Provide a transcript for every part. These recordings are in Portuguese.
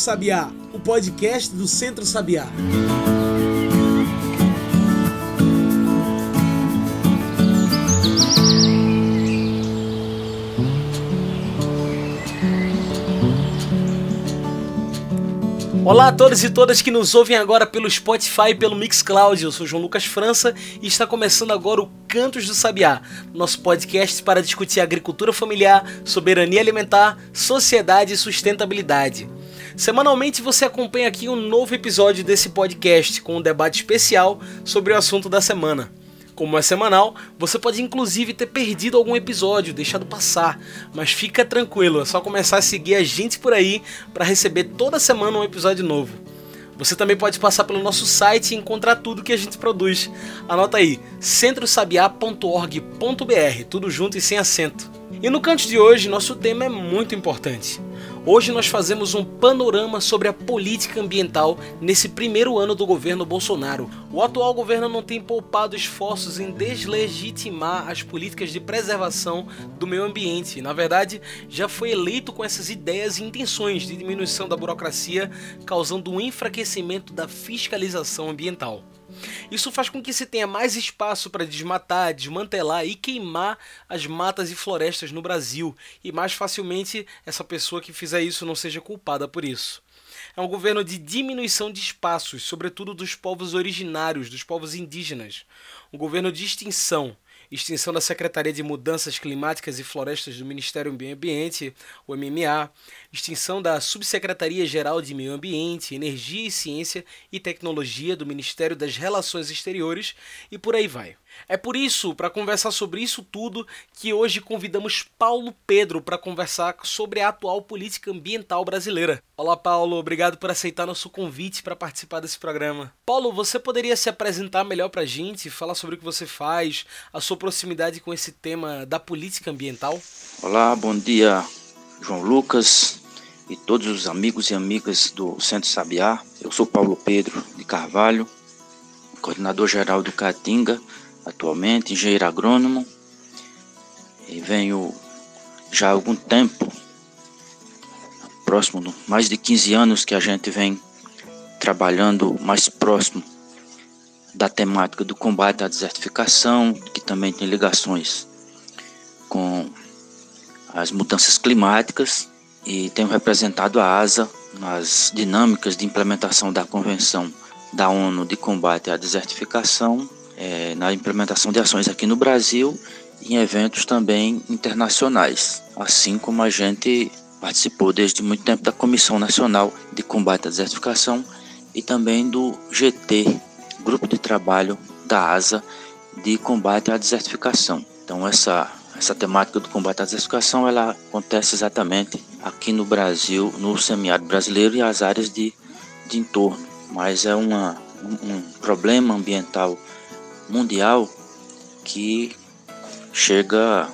Sabiá, o podcast do Centro Sabiá. Olá a todos e todas que nos ouvem agora pelo Spotify e pelo Mixcloud. Eu sou João Lucas França e está começando agora o Cantos do Sabiá, nosso podcast para discutir agricultura familiar, soberania alimentar, sociedade e sustentabilidade. Semanalmente você acompanha aqui um novo episódio desse podcast com um debate especial sobre o assunto da semana. Como é semanal, você pode inclusive ter perdido algum episódio, deixado passar, mas fica tranquilo, é só começar a seguir a gente por aí para receber toda semana um episódio novo. Você também pode passar pelo nosso site e encontrar tudo que a gente produz. Anota aí, centrosabiá.org.br, tudo junto e sem acento. E no canto de hoje, nosso tema é muito importante. Hoje nós fazemos um panorama sobre a política ambiental nesse primeiro ano do governo Bolsonaro. O atual governo não tem poupado esforços em deslegitimar as políticas de preservação do meio ambiente. Na verdade, já foi eleito com essas ideias e intenções de diminuição da burocracia, causando um enfraquecimento da fiscalização ambiental. Isso faz com que se tenha mais espaço para desmatar, desmantelar e queimar as matas e florestas no Brasil, e mais facilmente essa pessoa que fizer isso não seja culpada por isso. É um governo de diminuição de espaços, sobretudo dos povos originários, dos povos indígenas. Um governo de extinção extinção da Secretaria de Mudanças Climáticas e Florestas do Ministério do Meio Ambiente, o MMA, extinção da Subsecretaria Geral de Meio Ambiente, Energia e Ciência e Tecnologia do Ministério das Relações Exteriores e por aí vai. É por isso, para conversar sobre isso tudo, que hoje convidamos Paulo Pedro para conversar sobre a atual política ambiental brasileira. Olá, Paulo, obrigado por aceitar nosso convite para participar desse programa. Paulo, você poderia se apresentar melhor para a gente, falar sobre o que você faz, a sua proximidade com esse tema da política ambiental? Olá, bom dia, João Lucas e todos os amigos e amigas do Centro Sabiá. Eu sou Paulo Pedro de Carvalho, coordenador geral do Caatinga atualmente, engenheiro agrônomo, e venho já há algum tempo, próximo, mais de 15 anos que a gente vem trabalhando mais próximo da temática do combate à desertificação, que também tem ligações com as mudanças climáticas e tenho representado a ASA nas dinâmicas de implementação da Convenção da ONU de combate à desertificação é, na implementação de ações aqui no Brasil e em eventos também internacionais, assim como a gente participou desde muito tempo da Comissão Nacional de Combate à Desertificação e também do GT, Grupo de Trabalho da ASA de Combate à Desertificação. Então essa essa temática do combate à desertificação ela acontece exatamente aqui no Brasil, no semiárido brasileiro e as áreas de, de entorno, mas é uma, um, um problema ambiental mundial que chega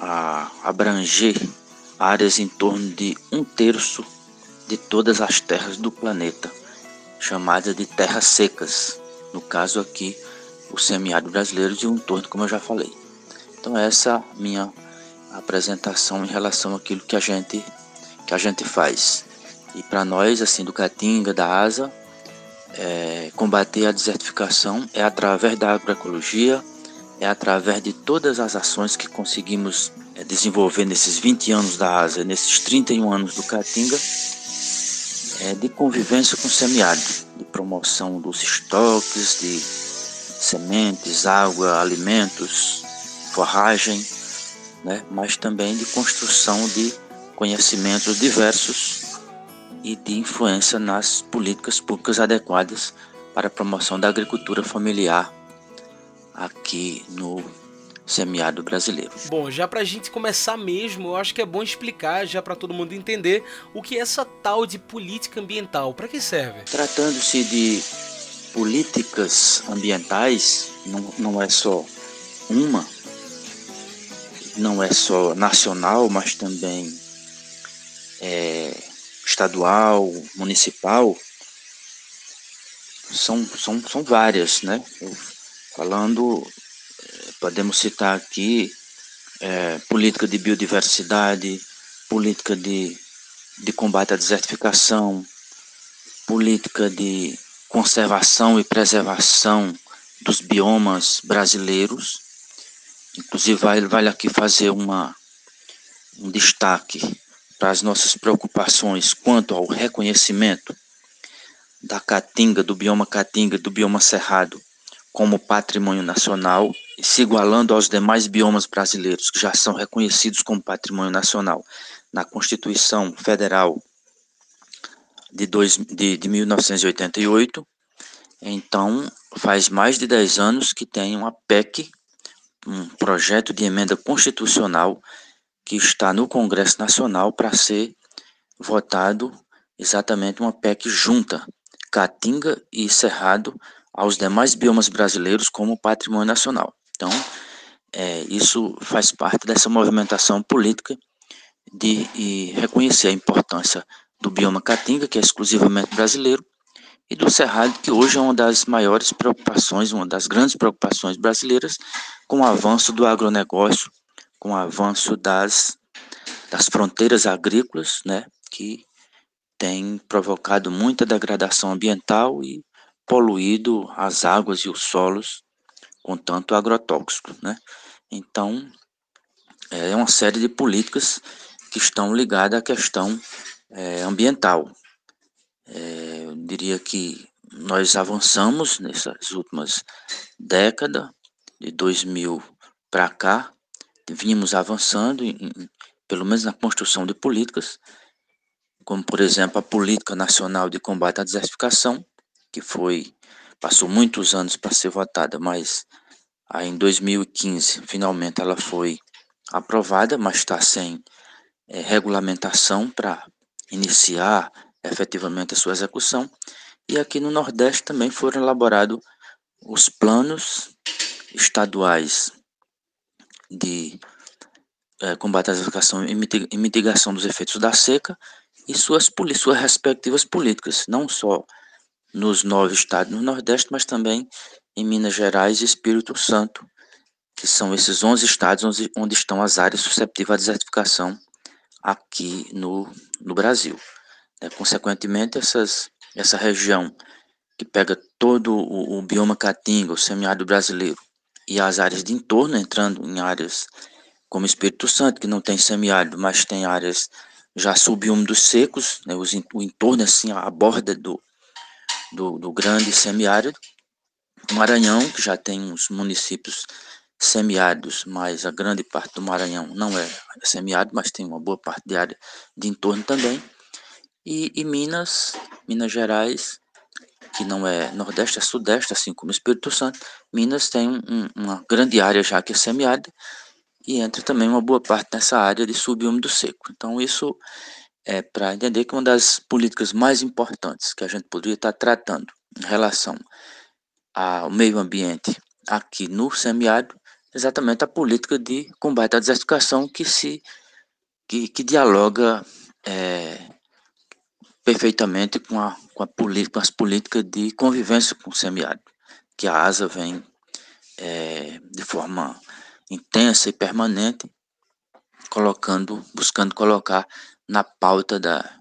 a abranger áreas em torno de um terço de todas as terras do planeta, chamadas de terras secas. No caso aqui, o semiárido brasileiro de um torno, como eu já falei. Então essa é minha apresentação em relação àquilo que a gente que a gente faz. E para nós, assim, do Caatinga, da ASA, é, combater a desertificação é através da agroecologia, é através de todas as ações que conseguimos é, desenvolver nesses 20 anos da ASA, nesses 31 anos do Caatinga, é, de convivência com o semiárido, de promoção dos estoques de sementes, água, alimentos, forragem, né, mas também de construção de conhecimentos diversos e de influência nas políticas públicas adequadas para a promoção da agricultura familiar aqui no semiárido brasileiro. Bom, já para a gente começar mesmo, eu acho que é bom explicar já para todo mundo entender o que é essa tal de política ambiental, para que serve? Tratando-se de políticas ambientais, não, não é só uma, não é só nacional, mas também é, estadual, municipal, são, são, são várias, né? Falando, eh, podemos citar aqui é, política de biodiversidade, política de de combate à desertificação, política de conservação e preservação dos biomas brasileiros. Inclusive, vale, vale aqui fazer uma, um destaque para as nossas preocupações quanto ao reconhecimento da caatinga, do bioma caatinga, do bioma cerrado como patrimônio nacional, se igualando aos demais biomas brasileiros que já são reconhecidos como patrimônio nacional na Constituição Federal de, dois, de, de 1988. Então, faz mais de 10 anos que tem uma PEC, um projeto de emenda constitucional que está no Congresso Nacional para ser votado exatamente uma PEC junta, Caatinga e Cerrado, aos demais biomas brasileiros como patrimônio nacional. Então, é, isso faz parte dessa movimentação política de, reconhecer a importância do bioma Caatinga, que é exclusivamente brasileiro, e do Cerrado, que hoje é uma das maiores preocupações, uma das grandes preocupações brasileiras, com o avanço do agronegócio, com o avanço das, das fronteiras agrícolas, né, que tem provocado muita degradação ambiental e poluído as águas e os solos com tanto agrotóxico, né? Então, é uma série de políticas que estão ligadas à questão é, ambiental. É, eu diria que nós avançamos nessas últimas décadas, de 2000 para cá, vínhamos avançando, em, pelo menos na construção de políticas, como por exemplo a Política Nacional de Combate à Desertificação, que foi passou muitos anos para ser votada, mas aí em 2015 finalmente ela foi aprovada, mas está sem é, regulamentação para iniciar efetivamente a sua execução. E aqui no Nordeste também foram elaborados os planos estaduais de é, combate à desertificação e mitigação dos efeitos da seca e suas, suas respectivas políticas, não só nos nove estados no Nordeste, mas também em Minas Gerais e Espírito Santo, que são esses 11 estados onde, onde estão as áreas susceptíveis à desertificação aqui no, no Brasil. É, consequentemente, essas, essa região que pega todo o, o bioma caatinga, o semiárido brasileiro, e as áreas de entorno, entrando em áreas como Espírito Santo, que não tem semiárido, mas tem áreas já subúmidos secos, né, os, o entorno, assim, a borda do, do, do grande semiárido. Maranhão, que já tem uns municípios semiáridos, mas a grande parte do Maranhão não é semiárido, mas tem uma boa parte de área de entorno também. E, e Minas, Minas Gerais, que não é Nordeste, é Sudeste, assim como Espírito Santo. Minas tem um, uma grande área já que é semiárida e entra também uma boa parte nessa área de subúmido seco. Então isso é para entender que uma das políticas mais importantes que a gente poderia estar tratando em relação ao meio ambiente aqui no semiárido, exatamente a política de combate à desertificação que se que, que dialoga é, perfeitamente com, a, com, a com as políticas de convivência com o semiárido, que a ASA vem é, de forma intensa e permanente colocando, buscando colocar na pauta da,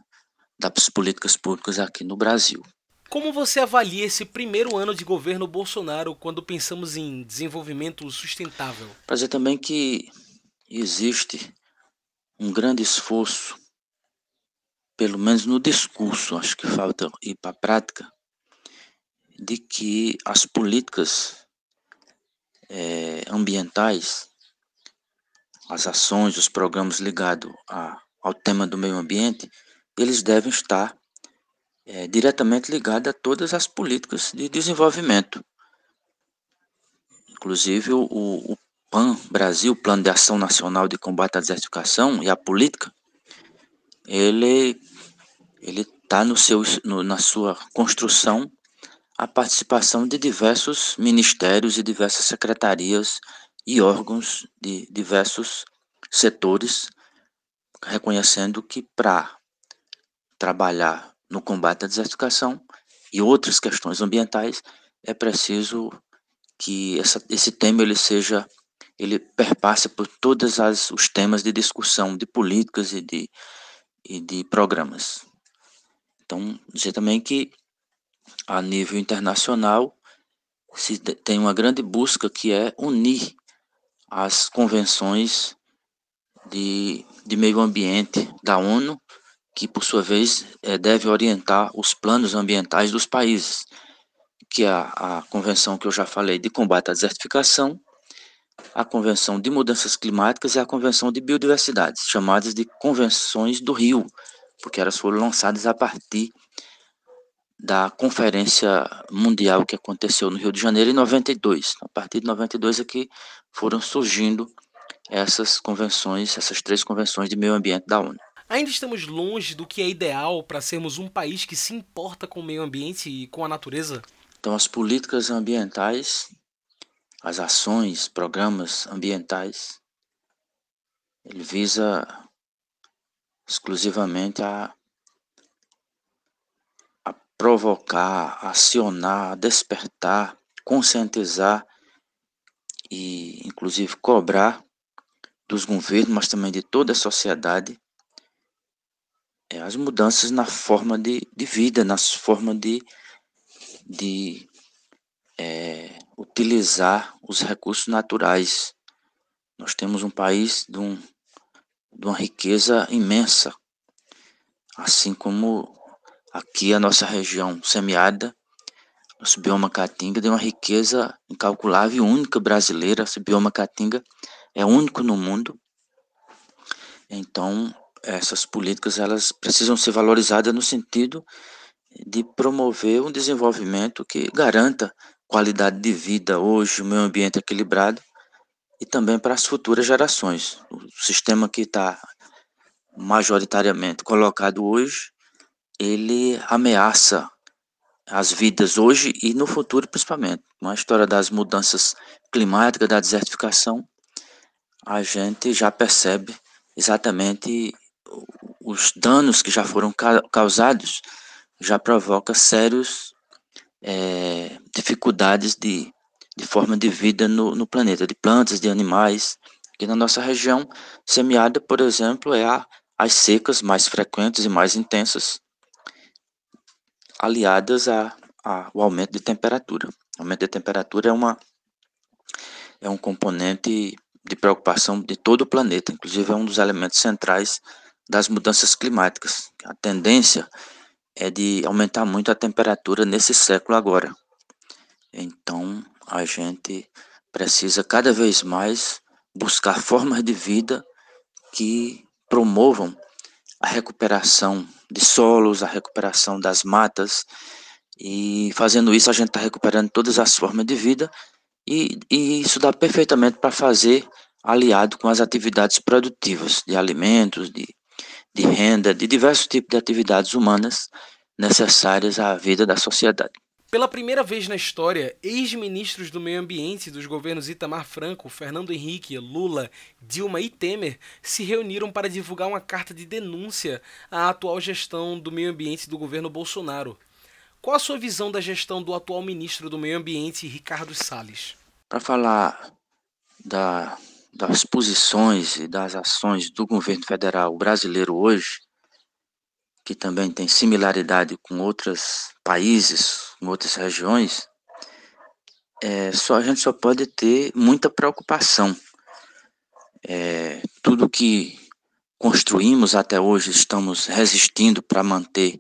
das políticas públicas aqui no Brasil. Como você avalia esse primeiro ano de governo Bolsonaro quando pensamos em desenvolvimento sustentável? Para dizer também que existe um grande esforço, pelo menos no discurso, acho que falta ir para a prática, de que as políticas é, ambientais, as ações, os programas ligados a ao tema do meio ambiente, eles devem estar é, diretamente ligados a todas as políticas de desenvolvimento. Inclusive, o, o PAN Brasil, Plano de Ação Nacional de Combate à Desertificação e a política, ele ele está no na sua construção a participação de diversos ministérios e diversas secretarias e órgãos de diversos setores reconhecendo que para trabalhar no combate à desertificação e outras questões ambientais é preciso que essa, esse tema ele seja ele perpasse por todos os temas de discussão de políticas e de, e de programas. Então, dizer também que a nível internacional se tem uma grande busca que é unir as convenções de, de meio ambiente da ONU, que por sua vez é, deve orientar os planos ambientais dos países, que é a, a convenção que eu já falei de combate à desertificação, a convenção de mudanças climáticas e a convenção de biodiversidade, chamadas de convenções do Rio, porque elas foram lançadas a partir da Conferência Mundial que aconteceu no Rio de Janeiro em 92. A partir de 92 é que foram surgindo essas convenções, essas três convenções de meio ambiente da ONU. Ainda estamos longe do que é ideal para sermos um país que se importa com o meio ambiente e com a natureza? Então, as políticas ambientais, as ações, programas ambientais, ele visa exclusivamente a provocar, acionar, despertar, conscientizar e, inclusive, cobrar dos governos, mas também de toda a sociedade, é, as mudanças na forma de, de vida, na forma de, de é, utilizar os recursos naturais. Nós temos um país de, um, de uma riqueza imensa, assim como Aqui a nossa região semiárida, nosso bioma caatinga tem uma riqueza incalculável e única brasileira. Esse bioma caatinga é único no mundo. Então, essas políticas elas precisam ser valorizadas no sentido de promover um desenvolvimento que garanta qualidade de vida hoje, o meio ambiente equilibrado e também para as futuras gerações. O sistema que está majoritariamente colocado hoje ele ameaça as vidas hoje e no futuro principalmente. Com a história das mudanças climáticas, da desertificação, a gente já percebe exatamente os danos que já foram causados, já provoca sérios é, dificuldades de, de forma de vida no, no planeta, de plantas, de animais. Aqui na nossa região semiada, por exemplo, é a, as secas mais frequentes e mais intensas, aliadas a, a, ao aumento de temperatura. O aumento de temperatura é, uma, é um componente de preocupação de todo o planeta, inclusive é um dos elementos centrais das mudanças climáticas. A tendência é de aumentar muito a temperatura nesse século agora. Então, a gente precisa cada vez mais buscar formas de vida que promovam a recuperação de solos, a recuperação das matas, e fazendo isso a gente está recuperando todas as formas de vida, e, e isso dá perfeitamente para fazer aliado com as atividades produtivas de alimentos, de, de renda, de diversos tipos de atividades humanas necessárias à vida da sociedade. Pela primeira vez na história, ex-ministros do meio ambiente dos governos Itamar Franco, Fernando Henrique, Lula, Dilma e Temer se reuniram para divulgar uma carta de denúncia à atual gestão do meio ambiente do governo Bolsonaro. Qual a sua visão da gestão do atual ministro do Meio Ambiente, Ricardo Salles? Para falar da, das posições e das ações do governo federal brasileiro hoje, que também tem similaridade com outros países, com outras regiões, é, só a gente só pode ter muita preocupação. É, tudo que construímos até hoje estamos resistindo para manter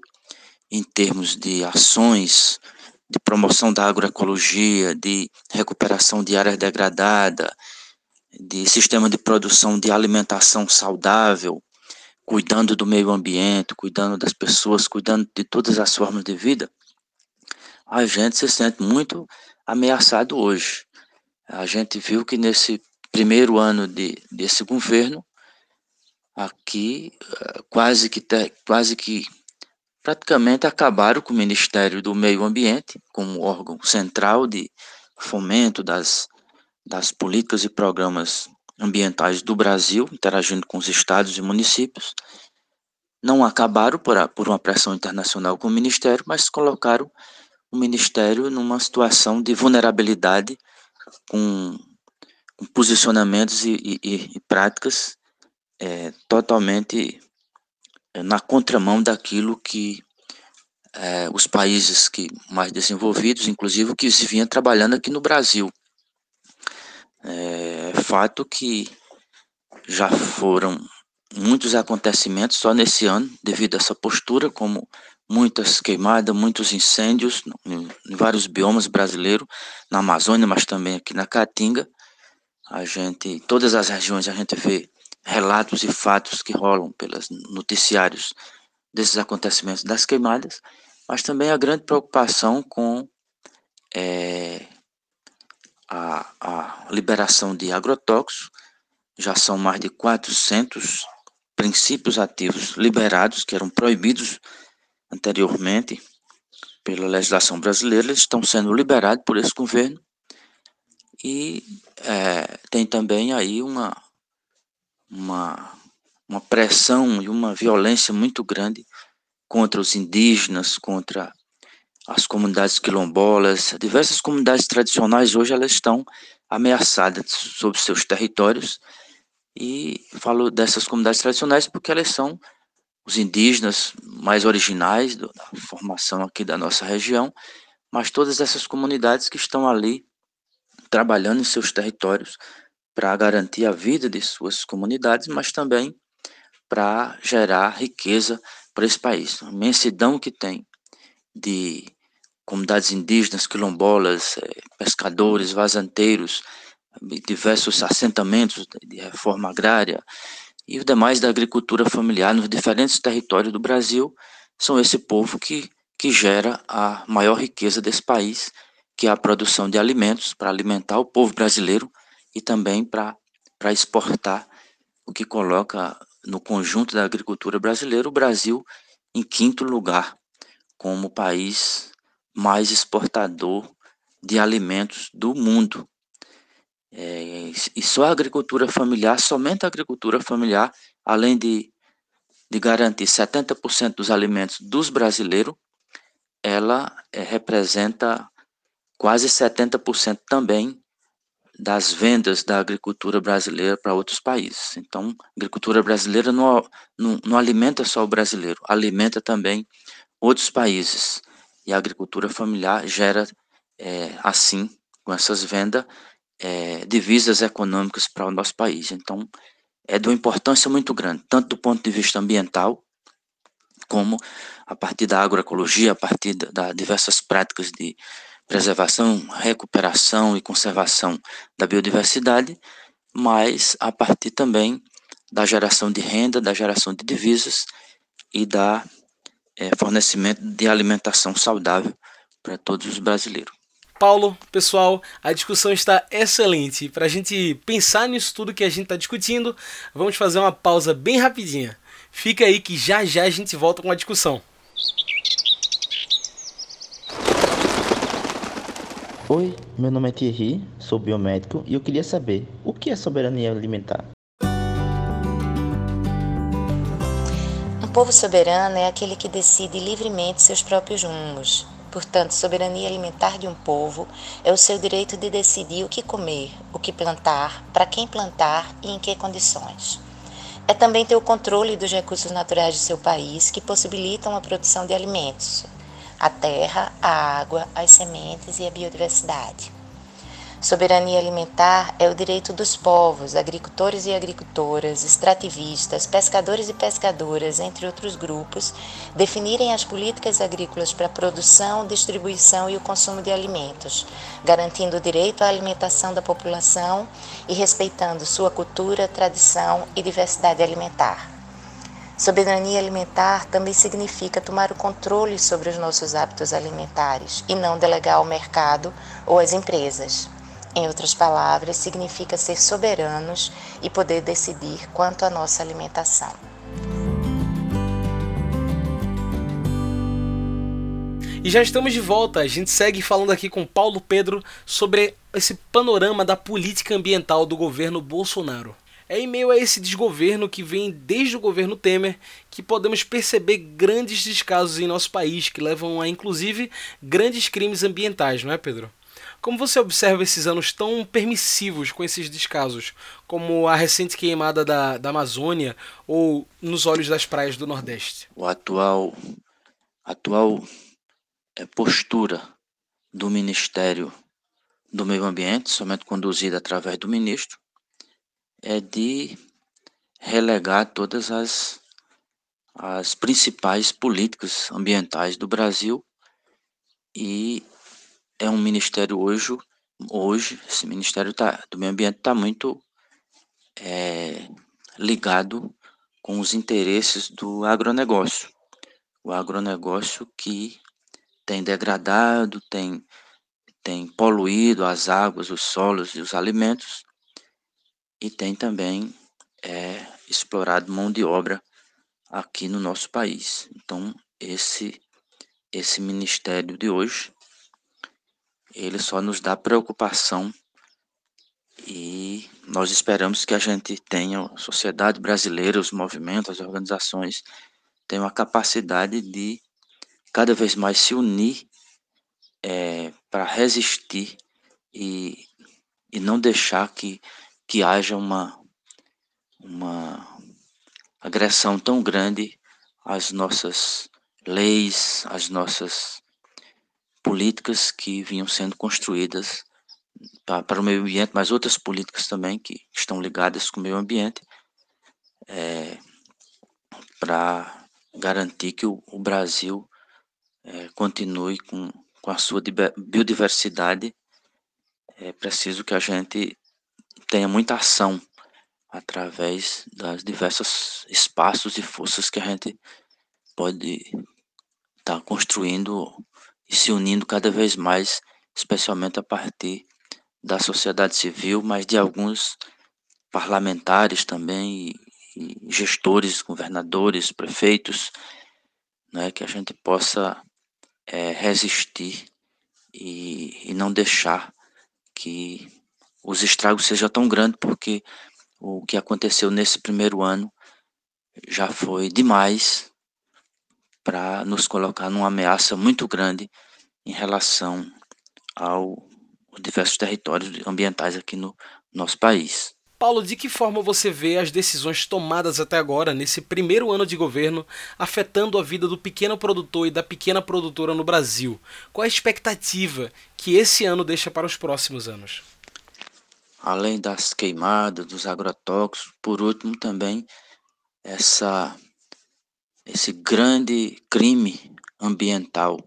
em termos de ações de promoção da agroecologia, de recuperação de áreas degradadas, de sistema de produção de alimentação saudável, cuidando do meio ambiente, cuidando das pessoas, cuidando de todas as formas de vida, a gente se sente muito ameaçado hoje. A gente viu que nesse primeiro ano de, desse governo, aqui eh, quase que, quase que praticamente acabaram com o Ministério do Meio Ambiente, como órgão central de fomento das, das políticas e programas ambientais do Brasil, interagindo com os estados e municípios, não acabaram por, a, por uma pressão internacional com o Ministério, mas colocaram o Ministério numa situação de vulnerabilidade com, com posicionamentos e, e, e práticas é, totalmente na contramão daquilo que é, os países que mais desenvolvidos, inclusive que se vinha trabalhando aqui no Brasil. É fato que já foram muitos acontecimentos só nesse ano devido a essa postura, como muitas queimadas, muitos incêndios em, vários biomas brasileiros, na Amazônia, mas também aqui na Caatinga. A gente, em todas as regiões a gente vê relatos e fatos que rolam pelos noticiários desses acontecimentos das queimadas, mas também a grande preocupação com é, a, a liberação de agrotóxicos. Já são mais de 400 princípios ativos liberados, que eram proibidos anteriormente pela legislação brasileira, eles estão sendo liberados por esse governo. E é, tem também aí uma, uma, uma pressão e uma violência muito grande contra os indígenas, contra as comunidades quilombolas, diversas comunidades tradicionais hoje elas estão ameaçadas sobre seus territórios e falo dessas comunidades tradicionais porque elas são os indígenas mais originais da formação aqui da nossa região, mas todas essas comunidades que estão ali trabalhando em seus territórios para garantir a vida de suas comunidades, mas também para gerar riqueza para esse país. A imensidão que tem de comunidades indígenas, quilombolas, eh, pescadores, vazanteiros, diversos assentamentos de reforma agrária e os demais da agricultura familiar nos diferentes territórios do Brasil, são esse povo que, que gera a maior riqueza desse país, que é a produção de alimentos para alimentar o povo brasileiro e também para exportar, o que coloca no conjunto da agricultura brasileira o Brasil em quinto lugar como país mais exportador de alimentos do mundo. É, e só a agricultura familiar, somente a agricultura familiar, além de, de garantir 70% dos alimentos dos brasileiros, ela é, representa quase 70% também das vendas da agricultura brasileira para outros países. Então, a agricultura brasileira não, não, não alimenta só o brasileiro, alimenta também outros países. E a agricultura familiar gera, é, assim, com essas vendas, é, divisas econômicas para o nosso país. Então, é de uma importância muito grande, tanto do ponto de vista ambiental, como a partir da agroecologia, a partir das da diversas práticas de preservação, recuperação e conservação da biodiversidade, mas a partir também da geração de renda, da geração de divisas e da é, fornecimento de alimentação saudável para todos os brasileiros. Paulo, pessoal, a discussão está excelente. Para a gente pensar nisso tudo que a gente está discutindo, vamos fazer uma pausa bem rapidinha. Fica aí que já já a gente volta com a discussão. Oi, meu nome é Thierry, sou biomédico e eu queria saber o que é soberania alimentar. Povo soberano é aquele que decide livremente seus próprios rumos, Portanto, soberania alimentar de um povo é o seu direito de decidir o que comer, o que plantar, para quem plantar e em que condições. É também ter o controle dos recursos naturais de seu país que possibilitam a produção de alimentos, a terra, a água, as sementes e a biodiversidade. Soberania alimentar é o direito dos povos, agricultores e agricultoras, extrativistas, pescadores e pescadoras, entre outros grupos, definirem as políticas agrícolas para a produção, distribuição e o consumo de alimentos, garantindo o direito à alimentação da população e respeitando sua cultura, tradição e diversidade alimentar. Soberania alimentar também significa tomar o controle sobre os nossos hábitos alimentares e não delegar ao mercado ou às empresas. Em outras palavras, significa ser soberanos e poder decidir quanto à nossa alimentação. E já estamos de volta. A gente segue falando aqui com Paulo Pedro sobre esse panorama da política ambiental do governo Bolsonaro. É em meio a esse desgoverno que vem desde o governo Temer que podemos perceber grandes descasos em nosso país que levam a inclusive grandes crimes ambientais, não é, Pedro? Como você observa esses anos tão permissivos com esses descasos, como a recente queimada da, da Amazônia ou nos olhos das praias do Nordeste? O atual, atual é, postura do Ministério do Meio Ambiente, somente conduzida através do ministro, é de relegar todas as, as principais políticas ambientais do Brasil e é um ministério hoje, hoje esse ministério tá, do meio ambiente está muito é, ligado com os interesses do agronegócio. O agronegócio que tem degradado, tem, tem poluído as águas, os solos e os alimentos, e tem também é, explorado mão de obra aqui no nosso país. Então, esse, esse ministério de hoje ele só nos dá preocupação e nós esperamos que a gente tenha, a sociedade brasileira, os movimentos, as organizações, tenham a capacidade de cada vez mais se unir é, para resistir e, e não deixar que, que haja uma, uma agressão tão grande às nossas leis, às nossas políticas que vinham sendo construídas para o meio ambiente, mas outras políticas também que estão ligadas com o meio ambiente, é, para garantir que o, o Brasil é, continue com, com a sua biodiversidade. É preciso que a gente tenha muita ação através das diversos espaços e forças que a gente pode estar tá construindo e se unindo cada vez mais, especialmente a partir da sociedade civil, mas de alguns parlamentares também, e, e gestores, governadores, prefeitos, né, que a gente possa é, resistir e, e não deixar que os estragos sejam tão grandes, porque o que aconteceu nesse primeiro ano já foi demais para nos colocar numa ameaça muito grande em relação aos diversos territórios ambientais aqui no nosso país. Paulo, de que forma você vê as decisões tomadas até agora, nesse primeiro ano de governo, afetando a vida do pequeno produtor e da pequena produtora no Brasil? Qual a expectativa que esse ano deixa para os próximos anos? Além das queimadas, dos agrotóxicos, por último também essa esse grande crime ambiental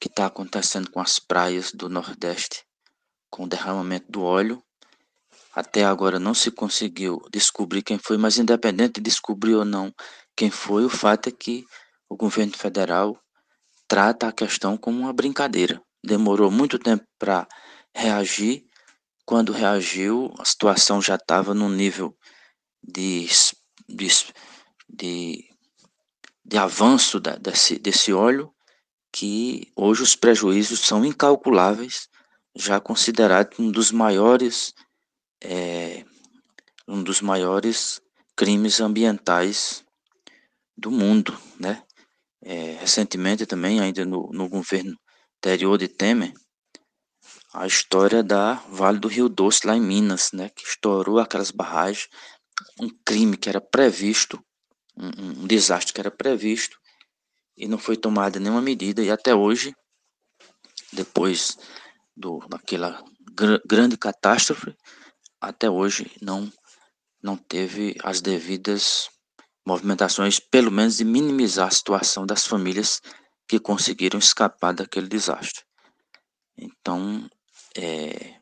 que está acontecendo com as praias do Nordeste, com o derramamento do óleo. Até agora não se conseguiu descobrir quem foi, mas independente de descobrir ou não quem foi, o fato é que o governo federal trata a questão como uma brincadeira. Demorou muito tempo para reagir. Quando reagiu, a situação já estava num nível de, de, de de avanço da, desse, desse óleo que hoje os prejuízos são incalculáveis, já considerado um dos maiores é, um dos maiores crimes ambientais do mundo, né? É, recentemente também, ainda no, no governo anterior de Temer, a história da Vale do Rio Doce lá em Minas, né? Que estourou aquelas barragens, um crime que era previsto um, um desastre que era previsto e não foi tomada nenhuma medida e até hoje, depois do daquela gr grande catástrofe, até hoje não não teve as devidas movimentações, pelo menos de minimizar a situação das famílias que conseguiram escapar daquele desastre. Então, é,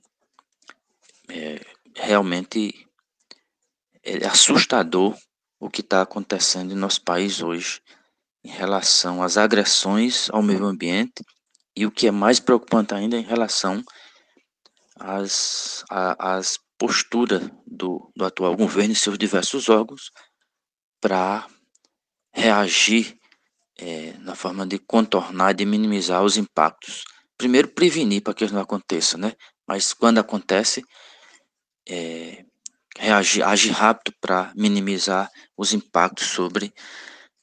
é realmente é assustador o que está acontecendo em nosso país hoje em relação às agressões ao meio ambiente e o que é mais preocupante ainda em relação às, às posturas do, do atual governo e seus diversos órgãos para reagir é, na forma de contornar, de minimizar os impactos. Primeiro, prevenir para que isso não aconteça, né? Mas quando acontece, é, reagir, agir rápido para minimizar os impactos sobre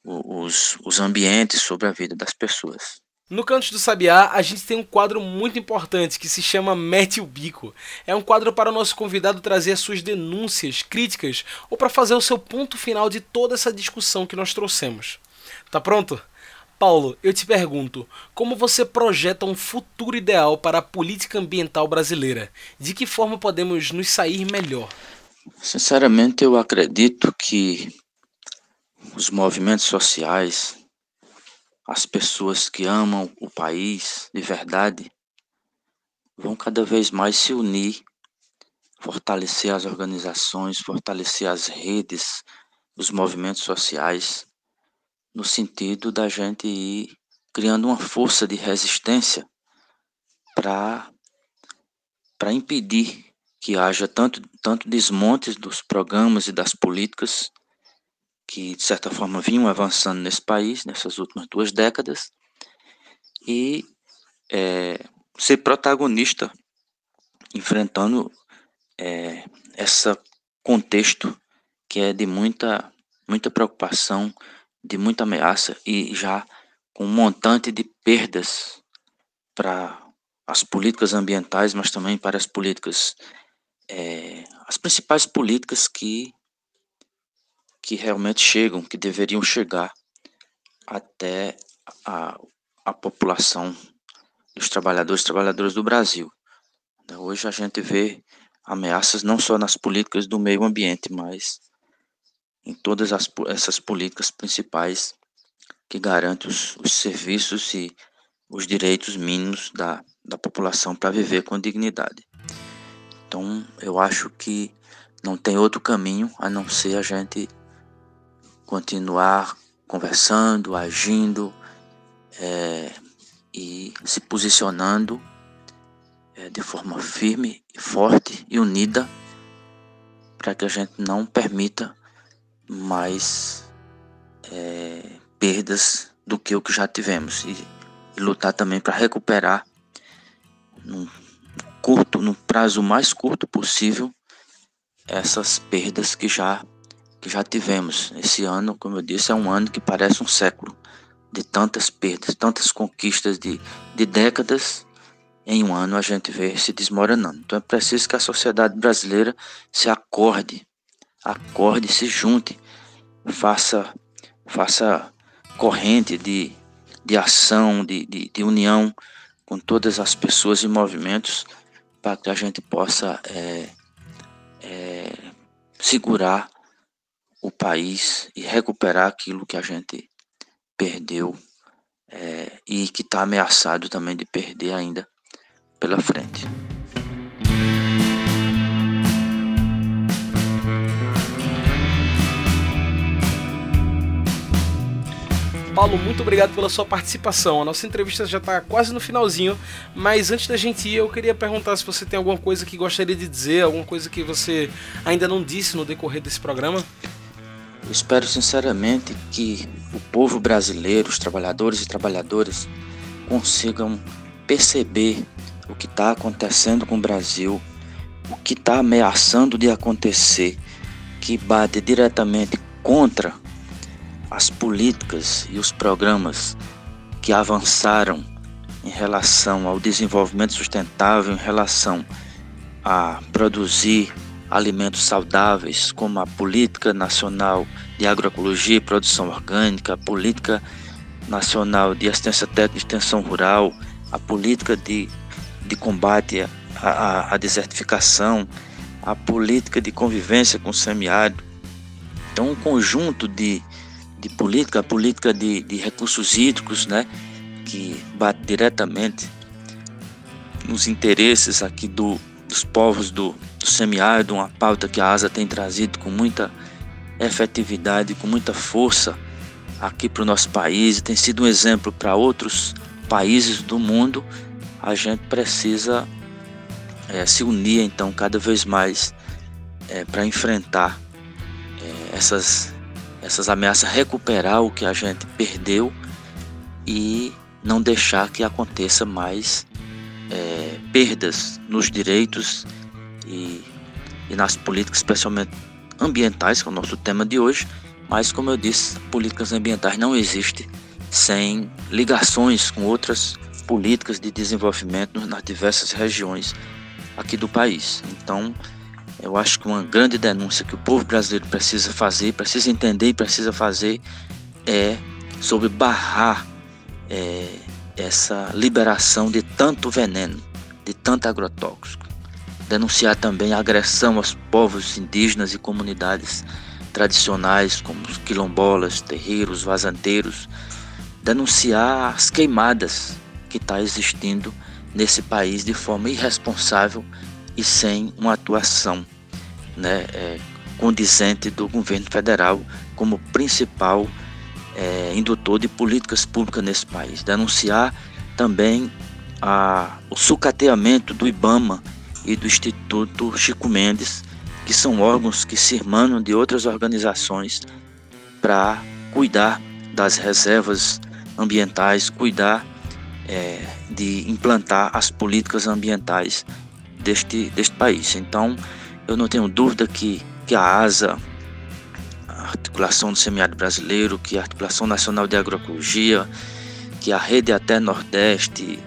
os, os ambientes, sobre a vida das pessoas. No Cantos do Sabiá, a gente tem um quadro muito importante que se chama Mete o Bico. É um quadro para o nosso convidado trazer as suas denúncias, críticas ou para fazer o seu ponto final de toda essa discussão que nós trouxemos. Tá pronto? Paulo, eu te pergunto, como você projeta um futuro ideal para a política ambiental brasileira? De que forma podemos nos sair melhor? Sinceramente, eu acredito que os movimentos sociais, as pessoas que amam o país de verdade vão cada vez mais se unir, fortalecer as organizações, fortalecer as redes, os movimentos sociais, no sentido da gente ir criando uma força de resistência para impedir que haja tanto tanto desmontes dos programas e das políticas que de certa forma vinham avançando nesse país nessas últimas duas décadas e é, ser protagonista enfrentando é, esse contexto que é de muita muita preocupação, de muita ameaça e já com um montante de perdas para as políticas ambientais, mas também para as políticas, é, as principais políticas que que realmente chegam, que deveriam chegar até a, a população dos trabalhadores e trabalhadoras do Brasil. Hoje a gente vê ameaças não só nas políticas do meio ambiente, mas em todas as, essas políticas principais que garantem os, os serviços e os direitos mínimos da, da população para viver com dignidade. Então, eu acho que não tem outro caminho a não ser a gente continuar conversando, agindo é, e se posicionando é, de forma firme, forte e unida para que a gente não permita mais é, perdas do que o que já tivemos e, e lutar também para recuperar num curto, no prazo mais curto possível essas perdas que já que já tivemos. Esse ano, como eu disse, é um ano que parece um século de tantas perdas, tantas conquistas de, de décadas. Em um ano a gente vê se desmoronando. Então é preciso que a sociedade brasileira se acorde, acorde, se junte, faça, faça corrente de, de ação, de, de, de união com todas as pessoas e movimentos para que a gente possa é, é, segurar o país e recuperar aquilo que a gente perdeu é, e que está ameaçado também de perder ainda pela frente. Paulo, muito obrigado pela sua participação. A nossa entrevista já está quase no finalzinho, mas antes da gente ir, eu queria perguntar se você tem alguma coisa que gostaria de dizer, alguma coisa que você ainda não disse no decorrer desse programa. Eu espero sinceramente que o povo brasileiro, os trabalhadores e trabalhadoras, consigam perceber o que está acontecendo com o Brasil, o que está ameaçando de acontecer, que bate diretamente contra as políticas e os programas que avançaram em relação ao desenvolvimento sustentável, em relação a produzir alimentos saudáveis, como a Política Nacional de Agroecologia e Produção Orgânica, a Política Nacional de Assistência Técnica e Extensão Rural, a Política de, de Combate à, à desertificação, a Política de Convivência com o Semiárido. Então, um conjunto de, de política, a política de, de recursos hídricos, né, que bate diretamente nos interesses aqui do, dos povos do, do semiárido, uma pauta que a ASA tem trazido com muita efetividade, com muita força aqui para o nosso país, tem sido um exemplo para outros países do mundo, a gente precisa é, se unir então cada vez mais é, para enfrentar é, essas, essas ameaças, recuperar o que a gente perdeu e não deixar que aconteça mais é, perdas nos direitos e, e nas políticas, especialmente ambientais, que é o nosso tema de hoje. Mas, como eu disse, políticas ambientais não existem sem ligações com outras políticas de desenvolvimento nas diversas regiões aqui do país. Então, eu acho que uma grande denúncia que o povo brasileiro precisa fazer, precisa entender e precisa fazer é sobre barrar é, essa liberação de tanto veneno, de tanto agrotóxico. Denunciar também a agressão aos povos indígenas e comunidades tradicionais, como os quilombolas, terreiros, vazanteiros. Denunciar as queimadas que está existindo nesse país de forma irresponsável e sem uma atuação né, é, condizente do governo federal como principal é, indutor de políticas públicas nesse país. Denunciar também a, o sucateamento do IBAMA e do Instituto Chico Mendes, que são órgãos que se irmanam de outras organizações para cuidar das reservas ambientais, cuidar é, de implantar as políticas ambientais deste, deste país. Então, eu não tenho dúvida que, que a ASA, a Articulação do Semiárido Brasileiro, que a Articulação Nacional de Agroecologia, que a Rede Até Nordeste,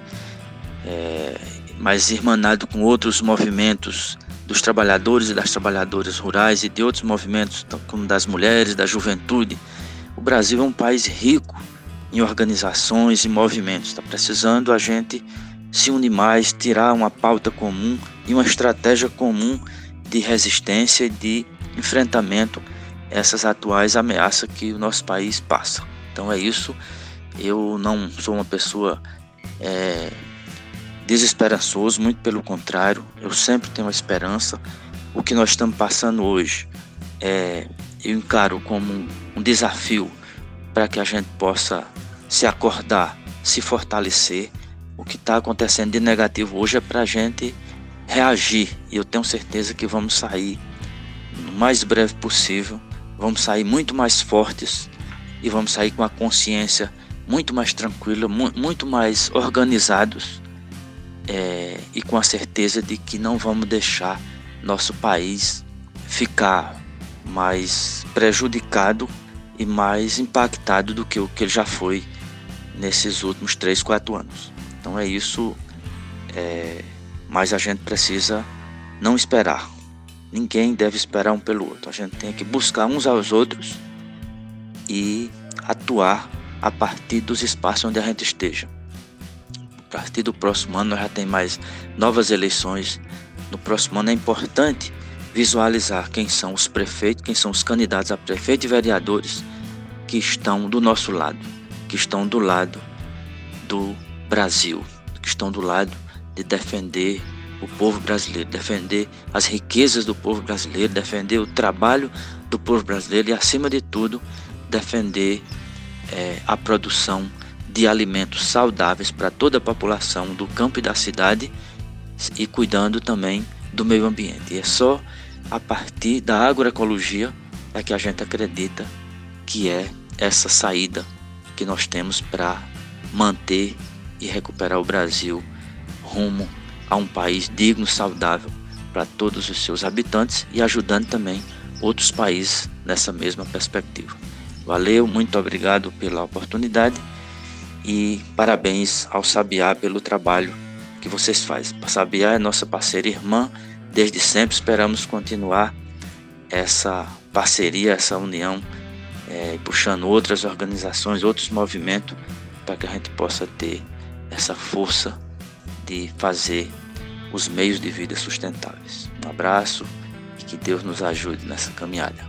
é, mas irmanado com outros movimentos dos trabalhadores e das trabalhadoras rurais e de outros movimentos, como das mulheres, da juventude, o Brasil é um país rico em organizações e movimentos. Está precisando a gente se unir mais, tirar uma pauta comum e uma estratégia comum de resistência e de enfrentamento essas atuais ameaças que o nosso país passa. Então é isso. Eu não sou uma pessoa é, desesperançoso, muito pelo contrário. Eu sempre tenho esperança. O que nós estamos passando hoje é, eu encaro como um, um desafio para que a gente possa se acordar, se fortalecer. O que está acontecendo de negativo hoje é para a gente reagir e eu tenho certeza que vamos sair no mais breve possível, vamos sair muito mais fortes e vamos sair com a consciência muito mais tranquila, mu muito mais organizados é, e com a certeza de que não vamos deixar nosso país ficar mais prejudicado e mais impactado do que o que ele já foi nesses últimos 3, 4 anos. Então é isso, é, mas a gente precisa não esperar. Ninguém deve esperar um pelo outro. A gente tem que buscar uns aos outros e atuar a partir dos espaços onde a gente esteja. A partir do próximo ano já tem mais novas eleições. No próximo ano é importante visualizar quem são os prefeitos, quem são os candidatos a prefeito e vereadores que estão do nosso lado que estão do lado do Brasil, que estão do lado de defender o povo brasileiro, defender as riquezas do povo brasileiro, defender o trabalho do povo brasileiro e, acima de tudo, defender é, a produção de alimentos saudáveis para toda a população do campo e da cidade e cuidando também do meio ambiente. E é só a partir da agroecologia é que a gente acredita que é essa saída que nós temos para manter e recuperar o Brasil rumo a um país digno, saudável para todos os seus habitantes e ajudando também outros países nessa mesma perspectiva. Valeu, muito obrigado pela oportunidade e parabéns ao Sabiá pelo trabalho que vocês fazem. A Sabiá é nossa parceira irmã, desde sempre esperamos continuar essa parceria, essa união é, puxando outras organizações, outros movimentos, para que a gente possa ter essa força de fazer os meios de vida sustentáveis. Um abraço e que Deus nos ajude nessa caminhada.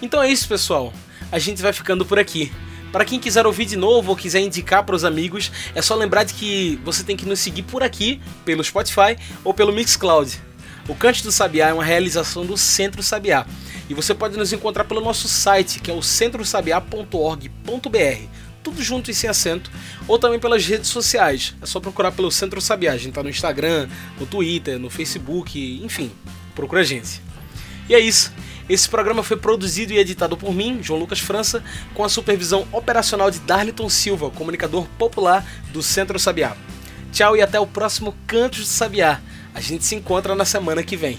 Então é isso, pessoal. A gente vai ficando por aqui. Para quem quiser ouvir de novo ou quiser indicar para os amigos, é só lembrar de que você tem que nos seguir por aqui, pelo Spotify ou pelo Mixcloud. O Cante do Sabiá é uma realização do Centro Sabiá. E você pode nos encontrar pelo nosso site, que é o centrosabiá.org.br, tudo junto e sem acento, ou também pelas redes sociais. É só procurar pelo Centro Sabiá. A gente tá no Instagram, no Twitter, no Facebook, enfim, procura a gente. E é isso. Esse programa foi produzido e editado por mim, João Lucas França, com a supervisão operacional de Darliton Silva, comunicador popular do Centro Sabiá. Tchau e até o próximo Cantos do Sabiá. A gente se encontra na semana que vem.